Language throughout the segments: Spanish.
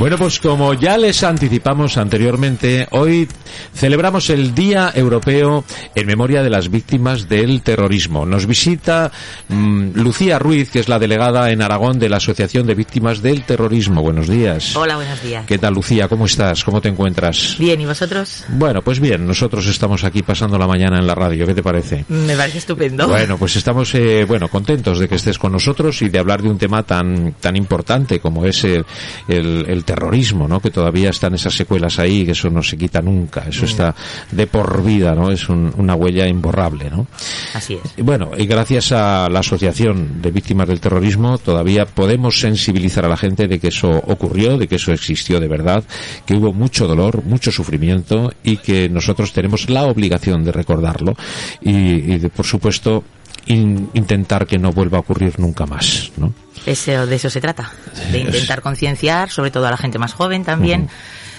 Bueno, pues como ya les anticipamos anteriormente, hoy celebramos el Día Europeo en memoria de las víctimas del terrorismo. Nos visita mm, Lucía Ruiz, que es la delegada en Aragón de la Asociación de Víctimas del Terrorismo. Buenos días. Hola, buenos días. ¿Qué tal, Lucía? ¿Cómo estás? ¿Cómo te encuentras? Bien, ¿y vosotros? Bueno, pues bien, nosotros estamos aquí pasando la mañana en la radio. ¿Qué te parece? Me parece estupendo. Bueno, pues estamos eh, bueno contentos de que estés con nosotros y de hablar de un tema tan tan importante como es el, el, el terrorismo, ¿no? Que todavía están esas secuelas ahí, que eso no se quita nunca, eso está de por vida, ¿no? Es un- una huella imborrable, ¿no? Así es. Y Bueno, y gracias a la Asociación de Víctimas del Terrorismo todavía podemos sensibilizar a la gente de que eso ocurrió, de que eso existió de verdad, que hubo mucho dolor, mucho sufrimiento y que nosotros tenemos la obligación de recordarlo y, y de, por supuesto, in- intentar que no vuelva a ocurrir nunca más, ¿no? Eso, de eso se trata. De intentar concienciar, sobre todo a la gente más joven también.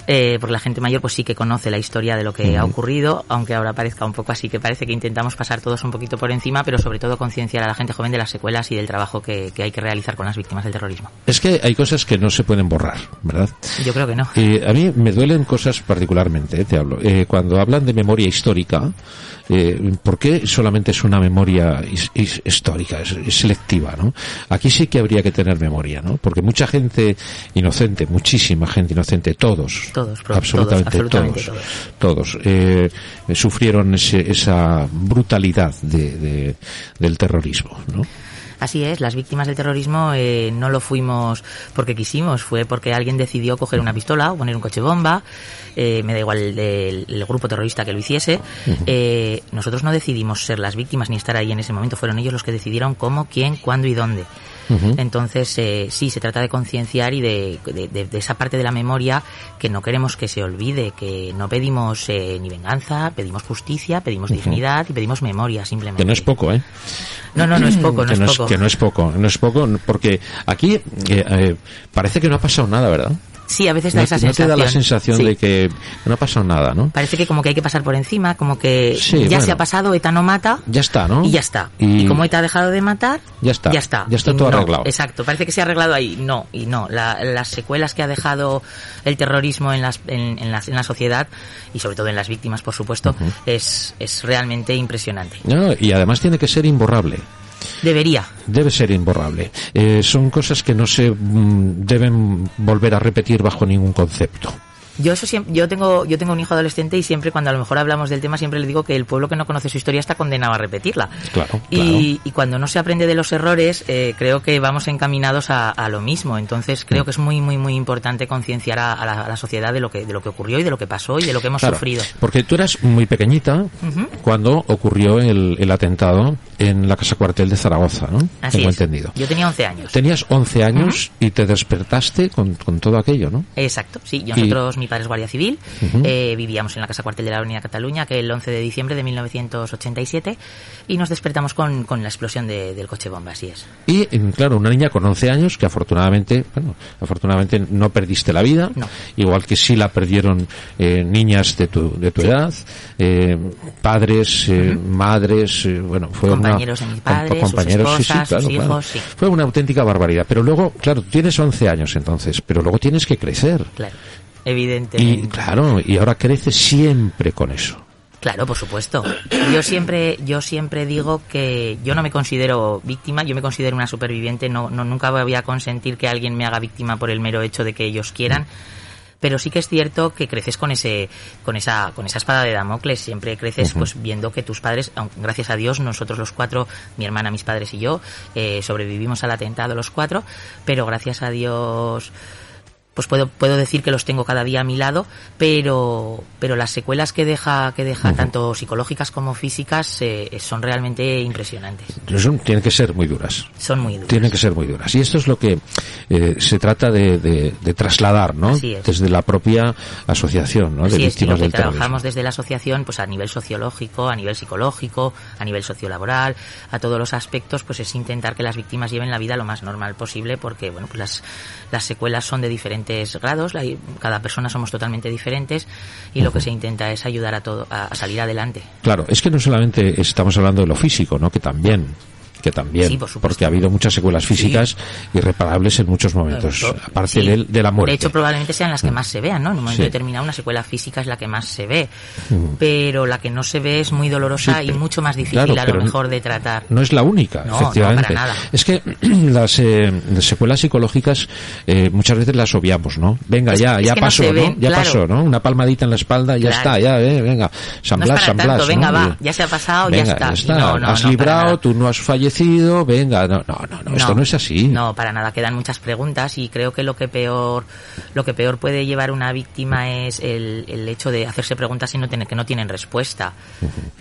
Eh, porque la gente mayor pues sí que conoce la historia de lo que ha ocurrido, aunque ahora parezca un poco así, que parece que intentamos pasar todos un poquito por encima, pero sobre todo concienciar a la gente joven de las secuelas y del trabajo que, que hay que realizar con las víctimas del terrorismo. Es que hay cosas que no se pueden borrar, ¿verdad? Yo creo que no. Eh, a mí me duelen cosas particularmente, eh, te hablo. Eh, cuando hablan de memoria histórica, eh, ¿por qué solamente es una memoria his- his- histórica, es, es selectiva, ¿no? Aquí sí que habría que tener memoria, ¿no? Porque mucha gente inocente, muchísima gente inocente, todos, Todos, absolutamente todos, absolutamente todos, todos, eh, sufrieron ese- esa brutalidad de, de- del terrorismo, ¿no? Así es, las víctimas del terrorismo eh, no lo fuimos porque quisimos, fue porque alguien decidió coger una pistola o poner un coche bomba, eh, me da igual el, el- el grupo terrorista que lo hiciese. Eh, nosotros no decidimos ser las víctimas ni estar ahí en ese momento, fueron ellos los que decidieron cómo, quién, cuándo y dónde. Entonces, eh, sí, se trata de concienciar y de, de- esa parte de la memoria que no queremos que se olvide, que no pedimos eh, ni venganza, pedimos justicia, pedimos dignidad y pedimos memoria simplemente. Que no es poco, ¿eh? No, no, no es poco, no que es no poco. que no es poco, no es poco, porque aquí eh, eh, parece que no ha pasado nada, ¿verdad? Sí, a veces da No, esa no sensación. te da la sensación Sí. de que no ha pasado nada, ¿no? Parece que como que hay que pasar por encima, como que Sí, ya bueno. se ha pasado, ETA no mata. Ya está, ¿no? Y ya está. Y- Y, como ETA ha dejado de matar, Ya está. Ya está. Ya está todo no, arreglado. Exacto. Parece que se ha arreglado ahí. No, y no. La- las secuelas que ha dejado el terrorismo en, las, en, en la, en la sociedad y sobre todo en las víctimas, por supuesto, es, es realmente impresionante. No, y además tiene que ser imborrable. Debería. Debe ser imborrable. Eh, son cosas que no se mm, deben volver a repetir bajo ningún concepto. Yo eso siempre, yo tengo, yo tengo un hijo adolescente y siempre cuando a lo mejor hablamos del tema siempre le digo que el pueblo que no conoce su historia está condenado a repetirla. Claro, Y, y cuando no se aprende de los errores, eh, creo que vamos encaminados a, a lo mismo. Entonces creo que es muy, muy, muy importante concienciar a, a la, a la sociedad de lo que, de lo que ocurrió y de lo que pasó y de lo que hemos Claro, sufrido. Porque tú eras muy pequeñita cuando ocurrió el, el atentado en la casa cuartel de Zaragoza, ¿no? Así Tengo es. entendido. Yo tenía 11 años. Tenías 11 años y te despertaste con, con todo aquello, ¿no? Exacto, sí. Y- Nosotros, mi padre es guardia civil, Ujú. eh, vivíamos en la casa cuartel de la Avenida Cataluña, que el 11 de diciembre de 1987, y nos despertamos con, con la explosión de- del coche bomba, así es. Y, mm, claro, una niña con 11 años que afortunadamente, bueno, afortunadamente no perdiste la vida, No. igual que sí la perdieron eh, niñas de tu, de tu edad, eh, padres, eh, madres, eh, bueno, fue Compañeros una, de mis padres, sus compañeros, sí, sí, esposas, claro, sus claro. hijos, sí. Fue una auténtica barbaridad. Pero luego, claro, tienes 11 años entonces, pero luego tienes que crecer. Claro, Y evidentemente. claro, y ahora creces siempre con eso. Claro, por supuesto. Yo siempre, yo siempre digo que yo no me considero víctima, yo me considero una superviviente, no, no nunca voy a consentir que alguien me haga víctima por el mero hecho de que ellos quieran. Pero sí que es cierto que creces con ese, con esa, con esa espada de Damocles. Siempre creces, pues, viendo que tus padres, gracias a Dios, nosotros los cuatro, mi hermana, mis padres y yo, eh, sobrevivimos al atentado los cuatro. Pero gracias a Dios, pues puedo, puedo decir que los tengo cada día a mi lado, pero, pero las secuelas que deja, que deja tanto psicológicas como físicas eh, son realmente impresionantes. Son, tienen que ser muy duras. Son muy duras. Tienen que ser muy duras. Y esto es lo que eh, se trata de, de, trasladar, ¿no? Desde la propia asociación, ¿no? de víctimas del trabajamos desde la asociación, pues a nivel sociológico, a nivel psicológico, a nivel sociolaboral, a todos los aspectos, pues es intentar que las víctimas lleven la vida lo más normal posible, porque bueno, pues las, las secuelas son de diferentes grados, cada persona somos totalmente diferentes y lo que se intenta es ayudar a todo a salir adelante. Claro, es que no solamente estamos hablando de lo físico, ¿no? Que también que también, porque ha habido muchas secuelas físicas irreparables en muchos momentos, aparte de, la muerte. De hecho, probablemente sean las que mm. más se vean, ¿no? En un momento determinado, una secuela física es la que más se ve, mm. pero la que no se ve es muy dolorosa y mucho más difícil a lo mejor de tratar. No es la única, efectivamente. Es que las eh, secuelas psicológicas eh, muchas veces las obviamos, ¿no? Venga, ya, ya pasó, ¿no? Ya pasó, ¿no? Una palmadita en la espalda, ya está, ya, eh, venga, San Blas, San Blas. Venga, va, ya se ha pasado, ya está. has librado, tú no has fallecido venga, no, no, no, esto no es así. No, para nada, quedan muchas preguntas y creo que lo que peor, lo que peor puede llevar una víctima es el, el hecho de hacerse preguntas y no tener, que no tienen respuesta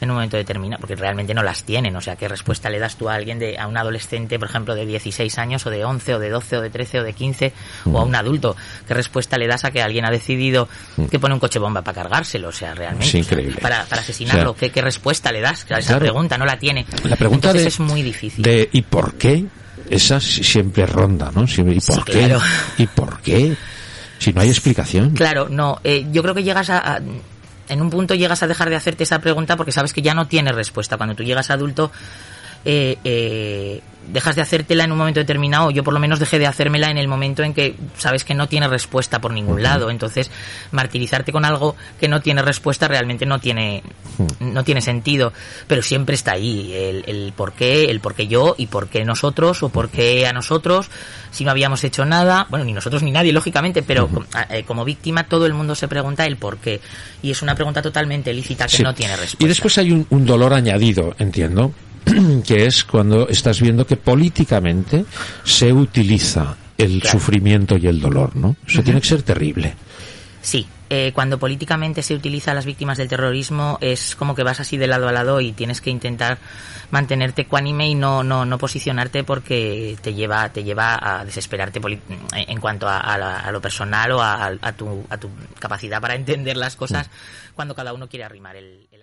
en un momento determinado, porque realmente no las tienen, o sea, ¿qué respuesta le das tú a alguien, de, a un adolescente, por ejemplo, de 16 años o de 11 o de 12 o de 13 o de 15 o a un adulto? ¿Qué respuesta le das a que alguien ha decidido que pone un coche bomba para cargárselo? O sea, realmente. increíble. para, para asesinarlo, ¿qué, ¿qué, respuesta le das a esa pregunta? No la tiene. La pregunta es muy difícil. De ¿y por qué? Esa siempre ronda, ¿no? ¿Y por qué? ¿Y por qué? Si no hay explicación. Claro, no. Eh, yo creo que llegas a, En un punto llegas a dejar de hacerte esa pregunta porque sabes que ya no tiene respuesta. Cuando tú llegas adulto, eh, eh, dejas de hacértela en un momento determinado. Yo por lo menos dejé de hacérmela en el momento en que sabes que no tiene respuesta por ningún lado. Entonces, martirizarte con algo que no tiene respuesta realmente no tiene, no tiene sentido. Pero siempre está ahí el, el por qué, el por qué yo y por qué nosotros o por qué a nosotros si no habíamos hecho nada. Bueno, ni nosotros ni nadie, lógicamente, pero eh, como víctima todo el mundo se pregunta el por qué. Y es una pregunta totalmente lícita que no tiene respuesta. Y después hay un, un dolor añadido, entiendo que es cuando estás viendo que políticamente se utiliza el sufrimiento y el dolor, ¿no? Eso tiene que ser terrible. Sí, eh, cuando políticamente se utiliza a las víctimas del terrorismo es como que vas así de lado a lado y tienes que intentar mantenerte ecuánime y no, no, no posicionarte porque te lleva, te lleva a desesperarte en cuanto a, lo personal o a, tu, a tu capacidad para entender las cosas mm. cuando cada uno quiere arrimar el, el